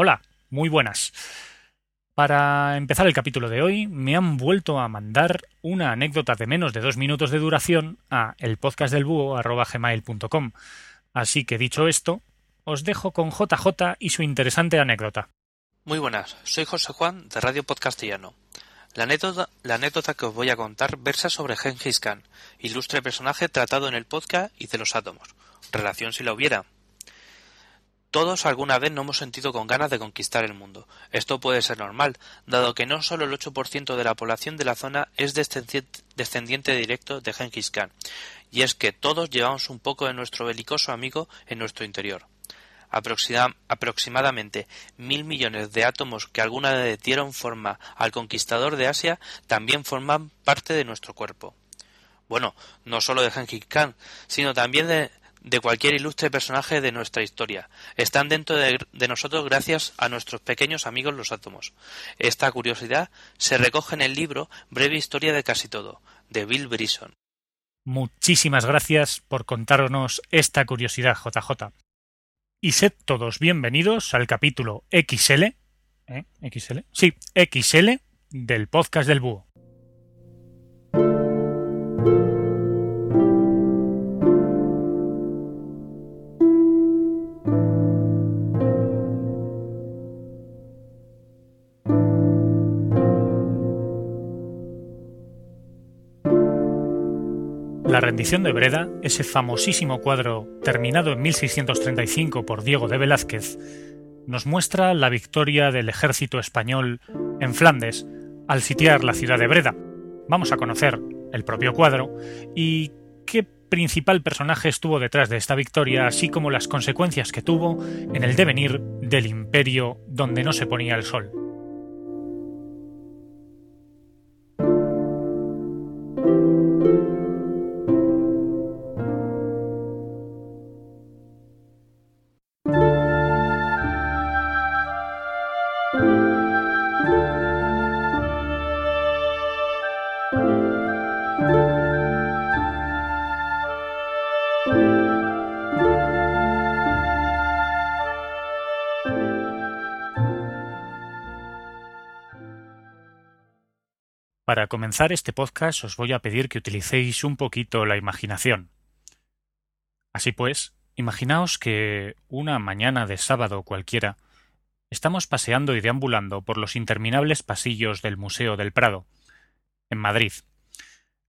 Hola, muy buenas. Para empezar el capítulo de hoy, me han vuelto a mandar una anécdota de menos de dos minutos de duración a elpodcastdelbúho.gmail.com. Así que dicho esto, os dejo con JJ y su interesante anécdota. Muy buenas, soy José Juan de Radio Podcastellano. La anécdota, la anécdota que os voy a contar versa sobre Genghis Khan, ilustre personaje tratado en el podcast y de los átomos. Relación si la hubiera. Todos alguna vez nos hemos sentido con ganas de conquistar el mundo. Esto puede ser normal, dado que no solo el 8% de la población de la zona es descendiente directo de Genghis Khan, y es que todos llevamos un poco de nuestro belicoso amigo en nuestro interior. aproximadamente mil millones de átomos que alguna vez dieron forma al conquistador de Asia también forman parte de nuestro cuerpo. Bueno, no solo de Genghis Khan, sino también de, de cualquier ilustre personaje de nuestra historia. Están dentro de, nosotros gracias a nuestros pequeños amigos los átomos. Esta curiosidad se recoge en el libro Breve Historia de Casi Todo, de Bill Brisson. Muchísimas gracias por contarnos esta curiosidad, JJ. Y sed todos bienvenidos al capítulo XL, ¿eh? XL, sí, XL del podcast del búho. Rendición de Breda, ese famosísimo cuadro terminado en 1635 por Diego de Velázquez, nos muestra la victoria del ejército español en Flandes al sitiar la ciudad de Breda. Vamos a conocer el propio cuadro y qué principal personaje estuvo detrás de esta victoria, así como las consecuencias que tuvo en el devenir del imperio donde no se ponía el sol. Para comenzar este podcast os voy a pedir que utilicéis un poquito la imaginación. Así pues, imaginaos que una mañana de sábado cualquiera estamos paseando y deambulando por los interminables pasillos del Museo del Prado, en Madrid.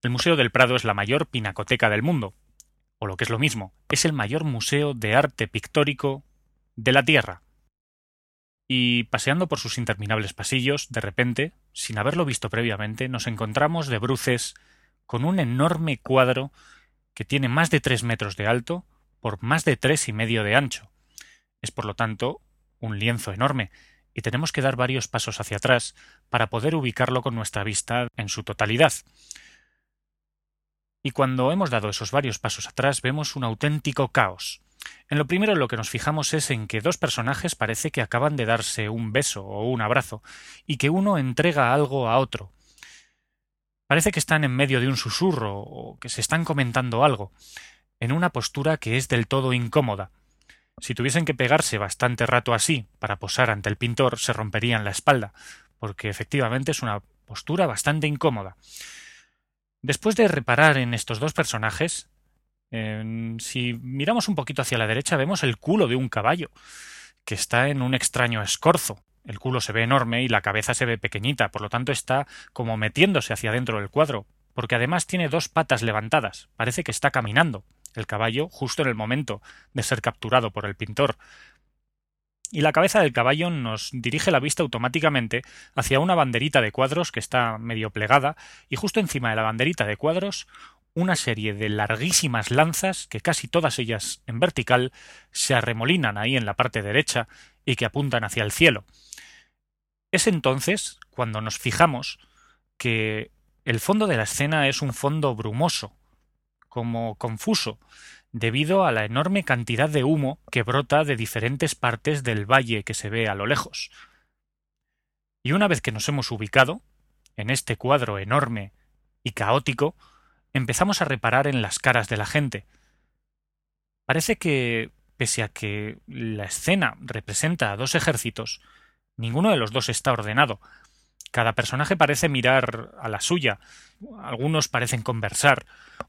El Museo del Prado es la mayor pinacoteca del mundo, o lo que es lo mismo, es el mayor museo de arte pictórico de la Tierra. Y paseando por sus interminables pasillos, de repente sin haberlo visto previamente, nos encontramos de bruces con un enorme cuadro que tiene más de tres metros de alto por más de tres y medio de ancho. Es por lo tanto un lienzo enorme, y tenemos que dar varios pasos hacia atrás para poder ubicarlo con nuestra vista en su totalidad. Y cuando hemos dado esos varios pasos atrás vemos un auténtico caos. En lo primero lo que nos fijamos es en que dos personajes parece que acaban de darse un beso o un abrazo, y que uno entrega algo a otro. Parece que están en medio de un susurro o que se están comentando algo, en una postura que es del todo incómoda. Si tuviesen que pegarse bastante rato así para posar ante el pintor, se romperían la espalda, porque efectivamente es una postura bastante incómoda. Después de reparar en estos dos personajes, si miramos un poquito hacia la derecha vemos el culo de un caballo, que está en un extraño escorzo. El culo se ve enorme y la cabeza se ve pequeñita, por lo tanto está como metiéndose hacia dentro del cuadro, porque además tiene dos patas levantadas, parece que está caminando el caballo justo en el momento de ser capturado por el pintor. Y la cabeza del caballo nos dirige la vista automáticamente hacia una banderita de cuadros que está medio plegada, y justo encima de la banderita de cuadros una serie de larguísimas lanzas que casi todas ellas en vertical se arremolinan ahí en la parte derecha y que apuntan hacia el cielo. Es entonces cuando nos fijamos que el fondo de la escena es un fondo brumoso, como confuso, debido a la enorme cantidad de humo que brota de diferentes partes del valle que se ve a lo lejos. Y una vez que nos hemos ubicado, en este cuadro enorme y caótico, empezamos a reparar en las caras de la gente. Parece que pese a que la escena representa a dos ejércitos, ninguno de los dos está ordenado. Cada personaje parece mirar a la suya, algunos parecen conversar,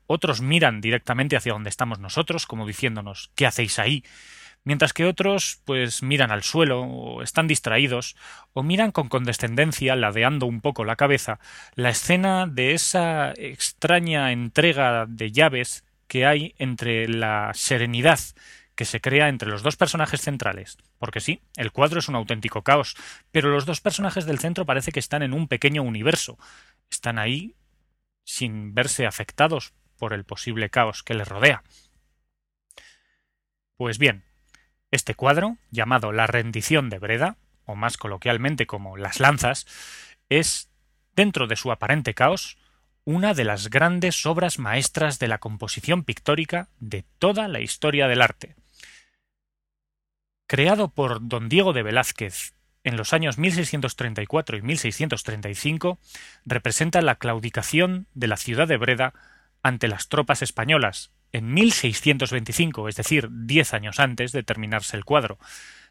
otros miran directamente hacia donde estamos nosotros, como diciéndonos ¿qué hacéis ahí? Mientras que otros pues miran al suelo o están distraídos o miran con condescendencia, ladeando un poco la cabeza, la escena de esa extraña entrega de llaves que hay entre la serenidad que se crea entre los dos personajes centrales. Porque sí, el cuadro es un auténtico caos, pero los dos personajes del centro parece que están en un pequeño universo. Están ahí sin verse afectados por el posible caos que les rodea. Pues bien, este cuadro, llamado La rendición de Breda, o más coloquialmente como Las lanzas, es, dentro de su aparente caos, una de las grandes obras maestras de la composición pictórica de toda la historia del arte. Creado por don Diego de Velázquez en los años 1634 y 1635, representa la claudicación de la ciudad de Breda ante las tropas españolas en 1625, es decir, diez años antes de terminarse el cuadro.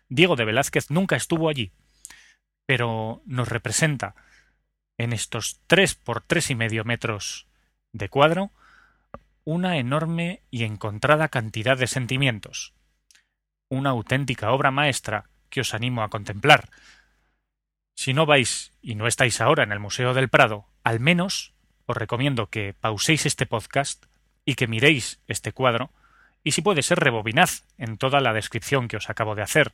Diego de Velázquez nunca estuvo allí, pero nos representa en estos tres por tres y medio metros de cuadro una enorme y encontrada cantidad de sentimientos, una auténtica obra maestra que os animo a contemplar. Si no vais y no estáis ahora en el Museo del Prado, al menos os recomiendo que pauséis este podcast y que miréis este cuadro, y si puede ser rebobinad en toda la descripción que os acabo de hacer,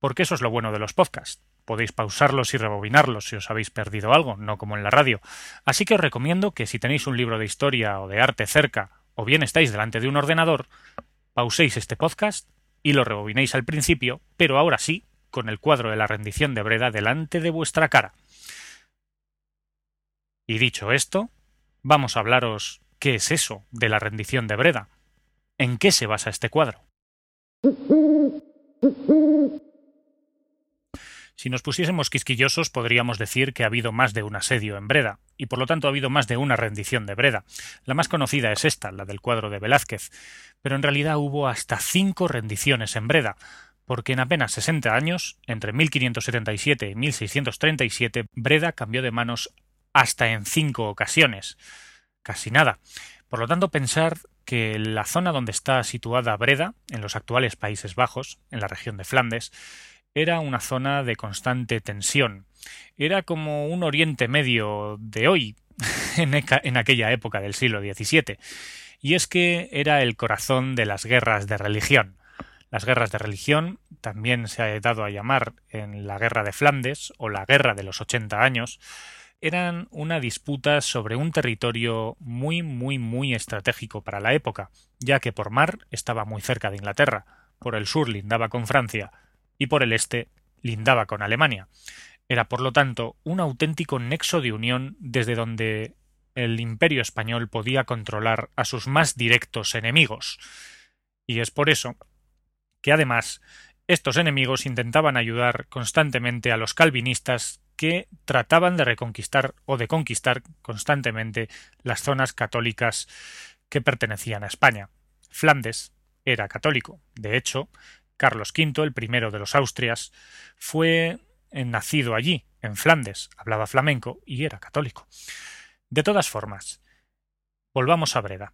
porque eso es lo bueno de los podcasts. Podéis pausarlos y rebobinarlos si os habéis perdido algo, no como en la radio. Así que os recomiendo que si tenéis un libro de historia o de arte cerca, o bien estáis delante de un ordenador, pauséis este podcast y lo rebobinéis al principio, pero ahora sí, con el cuadro de la rendición de Breda delante de vuestra cara. Y dicho esto, vamos a hablaros qué es eso de la rendición de Breda. ¿En qué se basa este cuadro? Si nos pusiésemos quisquillosos, podríamos decir que ha habido más de un asedio en Breda, y por lo tanto ha habido más de una rendición de Breda. La más conocida es esta, la del cuadro de Velázquez, pero en realidad hubo hasta cinco rendiciones en Breda, porque en apenas 60 años, entre 1577 y 1637, Breda cambió de manos hasta en cinco ocasiones. Casi nada. Por lo tanto, pensar que la zona donde está situada Breda, en los actuales Países Bajos, en la región de Flandes, era una zona de constante tensión. Era como un Oriente Medio de hoy, en, aquella época del siglo XVII. Y es que era el corazón de las guerras de religión. Las guerras de religión también se ha dado a llamar en la Guerra de Flandes o la Guerra de los ochenta años, eran una disputa sobre un territorio muy, muy, muy estratégico para la época, ya que por mar estaba muy cerca de Inglaterra, por el sur lindaba con Francia y por el este lindaba con Alemania. Era, por lo tanto, un auténtico nexo de unión desde donde el imperio español podía controlar a sus más directos enemigos. Y es por eso que además estos enemigos intentaban ayudar constantemente a los calvinistas que trataban de reconquistar o de conquistar constantemente las zonas católicas que pertenecían a España. Flandes era católico. De hecho, Carlos V, el primero de los Austrias, fue nacido allí, en Flandes, hablaba flamenco y era católico. De todas formas, volvamos a Breda.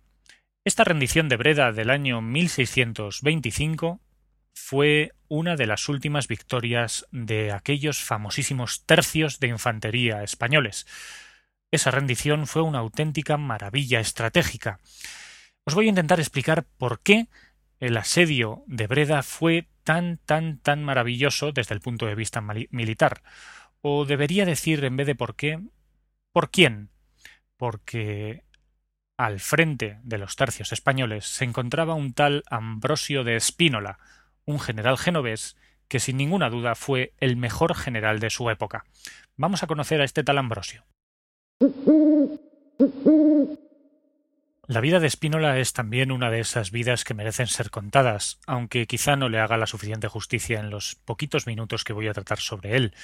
Esta rendición de Breda del año 1625 fue una de las últimas victorias de aquellos famosísimos tercios de infantería españoles. Esa rendición fue una auténtica maravilla estratégica. Os voy a intentar explicar por qué el asedio de Breda fue tan, tan, tan maravilloso desde el punto de vista militar. O debería decir, en vez de por qué, ¿por quién? Porque al frente de los tercios españoles se encontraba un tal Ambrosio de Espínola, un general genovés que sin ninguna duda fue el mejor general de su época. Vamos a conocer a este tal Ambrosio. La vida de Spínola es también una de esas vidas que merecen ser contadas, aunque quizá no le haga la suficiente justicia en los poquitos minutos que voy a tratar sobre él.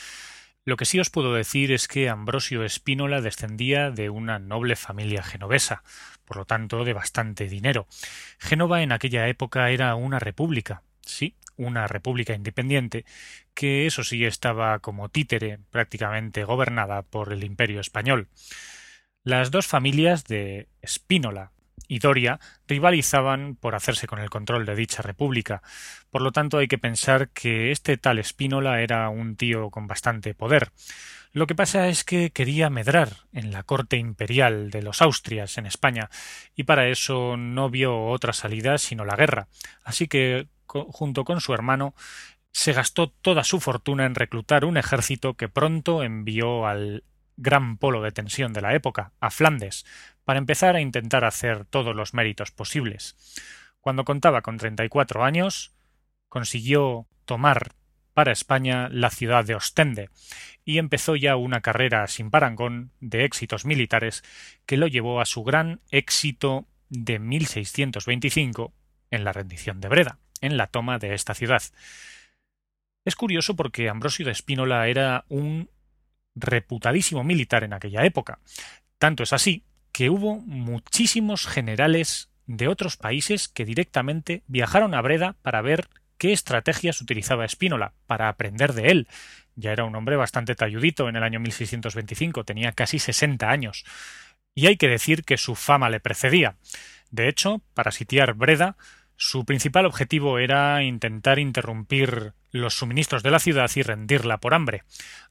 Lo que sí os puedo decir es que Ambrosio Espínola descendía de una noble familia genovesa, por lo tanto de bastante dinero. Génova en aquella época era una república, sí, una república independiente, que eso sí estaba como títere prácticamente gobernada por el imperio español. Las dos familias de Spínola y Doria rivalizaban por hacerse con el control de dicha república. Por lo tanto, hay que pensar que este tal Spínola era un tío con bastante poder. Lo que pasa es que quería medrar en la corte imperial de los Austrias en España, y para eso no vio otra salida sino la guerra. Así que, junto con su hermano, se gastó toda su fortuna en reclutar un ejército que pronto envió al gran polo de tensión de la época, a Flandes, para empezar a intentar hacer todos los méritos posibles. Cuando contaba con 34 años, consiguió tomar para España la ciudad de Ostende y empezó ya una carrera sin parangón de éxitos militares que lo llevó a su gran éxito de 1625 en la rendición de Breda, en la toma de esta ciudad. Es curioso porque Ambrosio de Espínola era un reputadísimo militar en aquella época. Tanto es así que hubo muchísimos generales de otros países que directamente viajaron a Breda para ver qué estrategias utilizaba Espínola, para aprender de él. Ya era un hombre bastante talludito en el año 1625, tenía casi 60 años. Y hay que decir que su fama le precedía. De hecho, para sitiar Breda, su principal objetivo era intentar interrumpir los suministros de la ciudad y rendirla por hambre.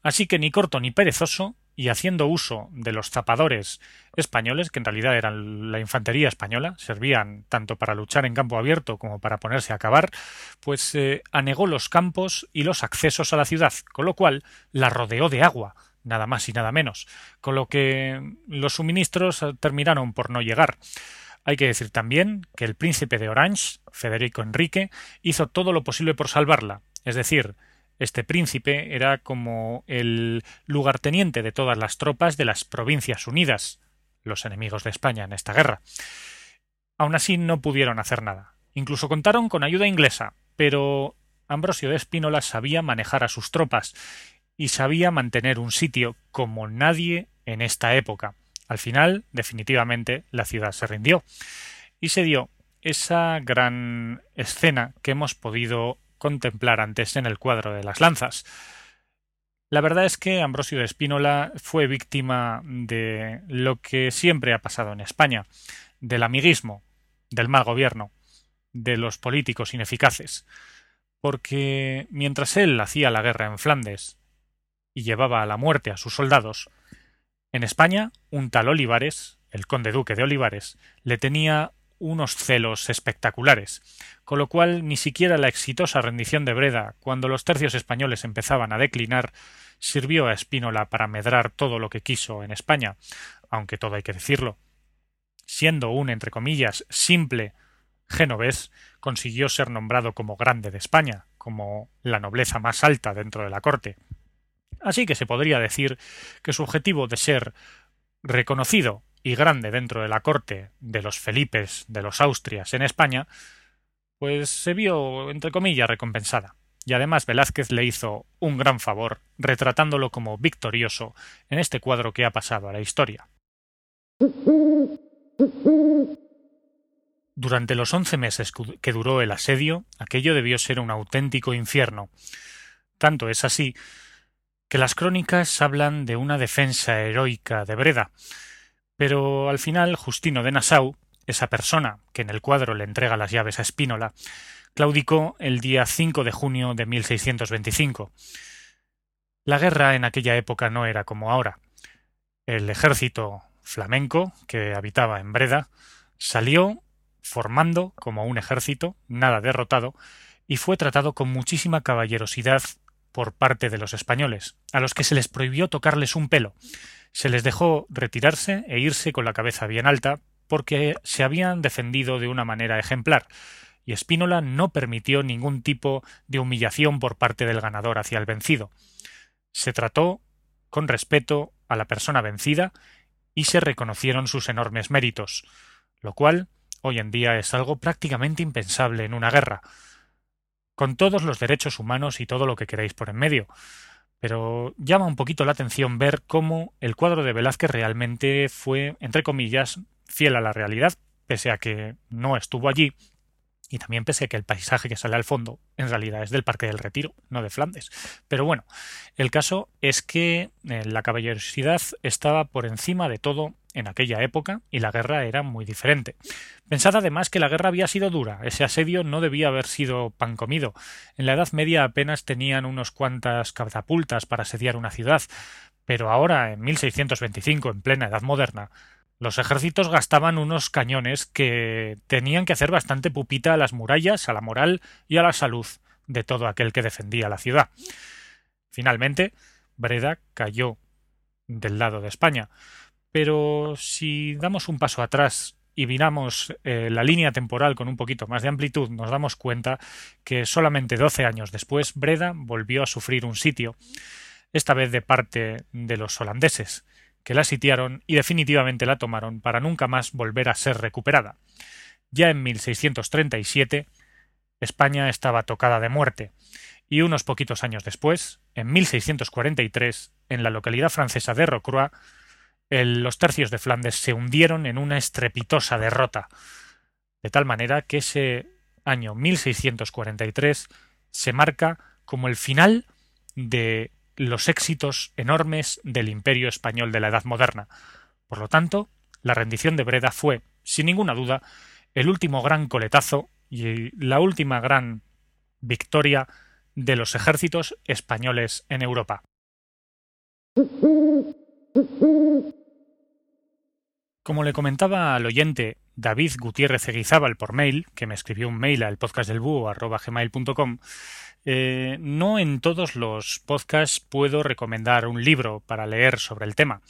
Así que ni corto ni perezoso, y haciendo uso de los zapadores españoles, que en realidad eran la infantería española, servían tanto para luchar en campo abierto como para ponerse a cavar, pues eh, anegó los campos y los accesos a la ciudad, con lo cual la rodeó de agua, nada más y nada menos, con lo que los suministros terminaron por no llegar. Hay que decir también que el príncipe de Orange, Federico Enrique, hizo todo lo posible por salvarla, es decir, este príncipe era como el lugarteniente de todas las tropas de las Provincias Unidas, los enemigos de España en esta guerra. Aun así no pudieron hacer nada. Incluso contaron con ayuda inglesa, pero Ambrosio de Espínola sabía manejar a sus tropas y sabía mantener un sitio como nadie en esta época. Al final, definitivamente, la ciudad se rindió y se dio esa gran escena que hemos podido contemplar antes en el cuadro de las lanzas. La verdad es que Ambrosio de Espínola fue víctima de lo que siempre ha pasado en España, del amiguismo, del mal gobierno, de los políticos ineficaces, porque mientras él hacía la guerra en Flandes y llevaba a la muerte a sus soldados, en España, un tal Olivares, el conde duque de Olivares, le tenía unos celos espectaculares, con lo cual ni siquiera la exitosa rendición de Breda, cuando los tercios españoles empezaban a declinar, sirvió a Espínola para medrar todo lo que quiso en España, aunque todo hay que decirlo. Siendo un, entre comillas, simple genovés, consiguió ser nombrado como grande de España, como la nobleza más alta dentro de la corte, Así que se podría decir que su objetivo de ser reconocido y grande dentro de la corte de los Felipes de los Austrias en España, pues se vio, entre comillas, recompensada. Y además Velázquez le hizo un gran favor, retratándolo como victorioso en este cuadro que ha pasado a la historia. Durante los once meses que duró el asedio, aquello debió ser un auténtico infierno. Tanto es así que las crónicas hablan de una defensa heroica de Breda, pero al final Justino de Nassau, esa persona que en el cuadro le entrega las llaves a Espínola, claudicó el día 5 de junio de 1625. La guerra en aquella época no era como ahora. El ejército flamenco que habitaba en Breda salió formando como un ejército, nada derrotado, y fue tratado con muchísima caballerosidad por parte de los españoles, a los que se les prohibió tocarles un pelo. Se les dejó retirarse e irse con la cabeza bien alta, porque se habían defendido de una manera ejemplar, y Espínola no permitió ningún tipo de humillación por parte del ganador hacia el vencido. Se trató con respeto a la persona vencida y se reconocieron sus enormes méritos, lo cual hoy en día es algo prácticamente impensable en una guerra con todos los derechos humanos y todo lo que queráis por en medio. Pero llama un poquito la atención ver cómo el cuadro de Velázquez realmente fue, entre comillas, fiel a la realidad, pese a que no estuvo allí, y también pese a que el paisaje que sale al fondo en realidad es del Parque del Retiro, no de Flandes. Pero bueno, el caso es que eh, la caballerosidad estaba por encima de todo en aquella época y la guerra era muy diferente. Pensad además que la guerra había sido dura, ese asedio no debía haber sido pan comido. En la Edad Media apenas tenían unos cuantas catapultas para asediar una ciudad, pero ahora, en 1625, en plena Edad Moderna, los ejércitos gastaban unos cañones que tenían que hacer bastante pupita a las murallas, a la moral y a la salud de todo aquel que defendía la ciudad. Finalmente, Breda cayó del lado de España. Pero si damos un paso atrás y miramos eh, la línea temporal con un poquito más de amplitud, nos damos cuenta que solamente doce años después Breda volvió a sufrir un sitio, esta vez de parte de los holandeses, que la sitiaron y definitivamente la tomaron para nunca más volver a ser recuperada. Ya en 1637, España estaba tocada de muerte, y unos poquitos años después, en 1643, en la localidad francesa de Rocroi, los tercios de Flandes se hundieron en una estrepitosa derrota, de tal manera que ese año 1643 se marca como el final de los éxitos enormes del imperio español de la Edad Moderna. Por lo tanto, la rendición de Breda fue, sin ninguna duda, el último gran coletazo y la última gran victoria de los ejércitos españoles en Europa. Como le comentaba al oyente David Gutiérrez Eguizábal por mail, que me escribió un mail al podcastdelbúho.com, eh, no en todos los podcasts puedo recomendar un libro para leer sobre el tema,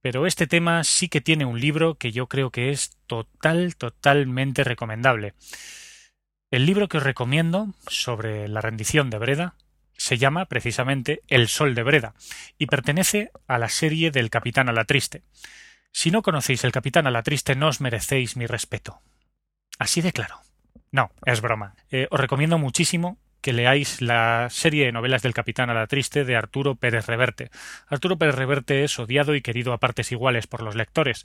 pero este tema sí que tiene un libro que yo creo que es total, totalmente recomendable. El libro que os recomiendo sobre la rendición de Breda se llama precisamente El Sol de Breda y pertenece a la serie del Capitán a la Triste. Si no conocéis el Capitán a la Triste no os merecéis mi respeto. Así de claro. No, es broma. Eh, os recomiendo muchísimo que leáis la serie de novelas del Capitán a la Triste de Arturo Pérez Reverte. Arturo Pérez Reverte es odiado y querido a partes iguales por los lectores,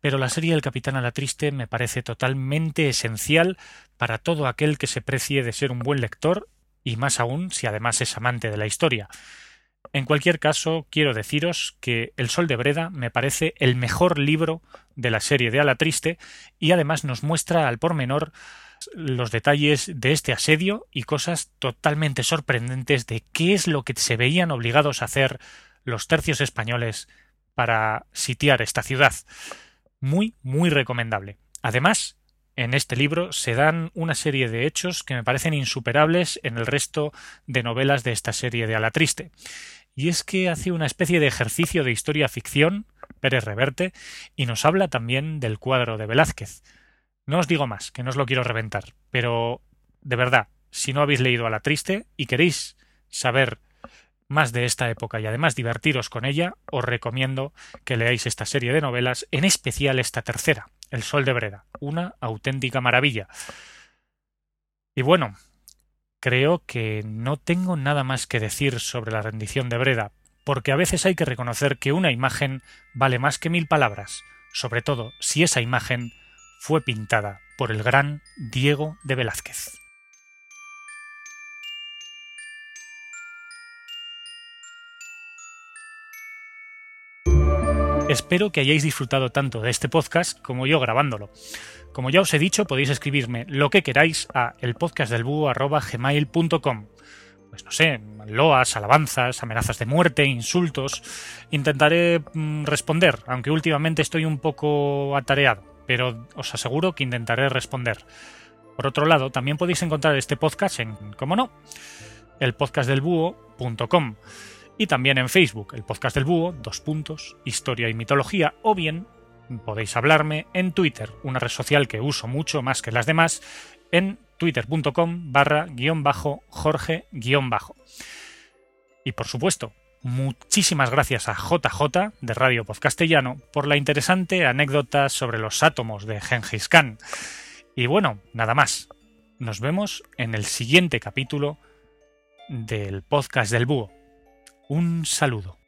pero la serie del Capitán a la Triste me parece totalmente esencial para todo aquel que se precie de ser un buen lector y más aún si además es amante de la historia. En cualquier caso, quiero deciros que El Sol de Breda me parece el mejor libro de la serie de A la Triste y además nos muestra al pormenor los detalles de este asedio y cosas totalmente sorprendentes de qué es lo que se veían obligados a hacer los tercios españoles para sitiar esta ciudad. Muy, muy recomendable. Además, en este libro se dan una serie de hechos que me parecen insuperables en el resto de novelas de esta serie de Ala Triste. Y es que hace una especie de ejercicio de historia ficción, Pérez Reverte, y nos habla también del cuadro de Velázquez. No os digo más, que no os lo quiero reventar, pero de verdad, si no habéis leído a la triste y queréis saber más de esta época y además divertiros con ella, os recomiendo que leáis esta serie de novelas, en especial esta tercera, El Sol de Breda, una auténtica maravilla. Y bueno, creo que no tengo nada más que decir sobre la rendición de Breda, porque a veces hay que reconocer que una imagen vale más que mil palabras, sobre todo si esa imagen fue pintada por el gran Diego de Velázquez. Espero que hayáis disfrutado tanto de este podcast como yo grabándolo. Como ya os he dicho, podéis escribirme lo que queráis a elpodcastdelbúho.gmail.com pues no sé, loas, alabanzas, amenazas de muerte, insultos. Intentaré mm, responder, aunque últimamente estoy un poco atareado pero os aseguro que intentaré responder. Por otro lado, también podéis encontrar este podcast en, como no, el podcastdelbúho.com y también en Facebook, el podcast del búho, dos puntos, historia y mitología, o bien podéis hablarme en Twitter, una red social que uso mucho más que las demás, en twitter.com barra guion bajo Jorge guion bajo. Y por supuesto, Muchísimas gracias a JJ de Radio Podcastellano por la interesante anécdota sobre los átomos de Gengis Khan. Y bueno, nada más. Nos vemos en el siguiente capítulo del podcast del búho. Un saludo.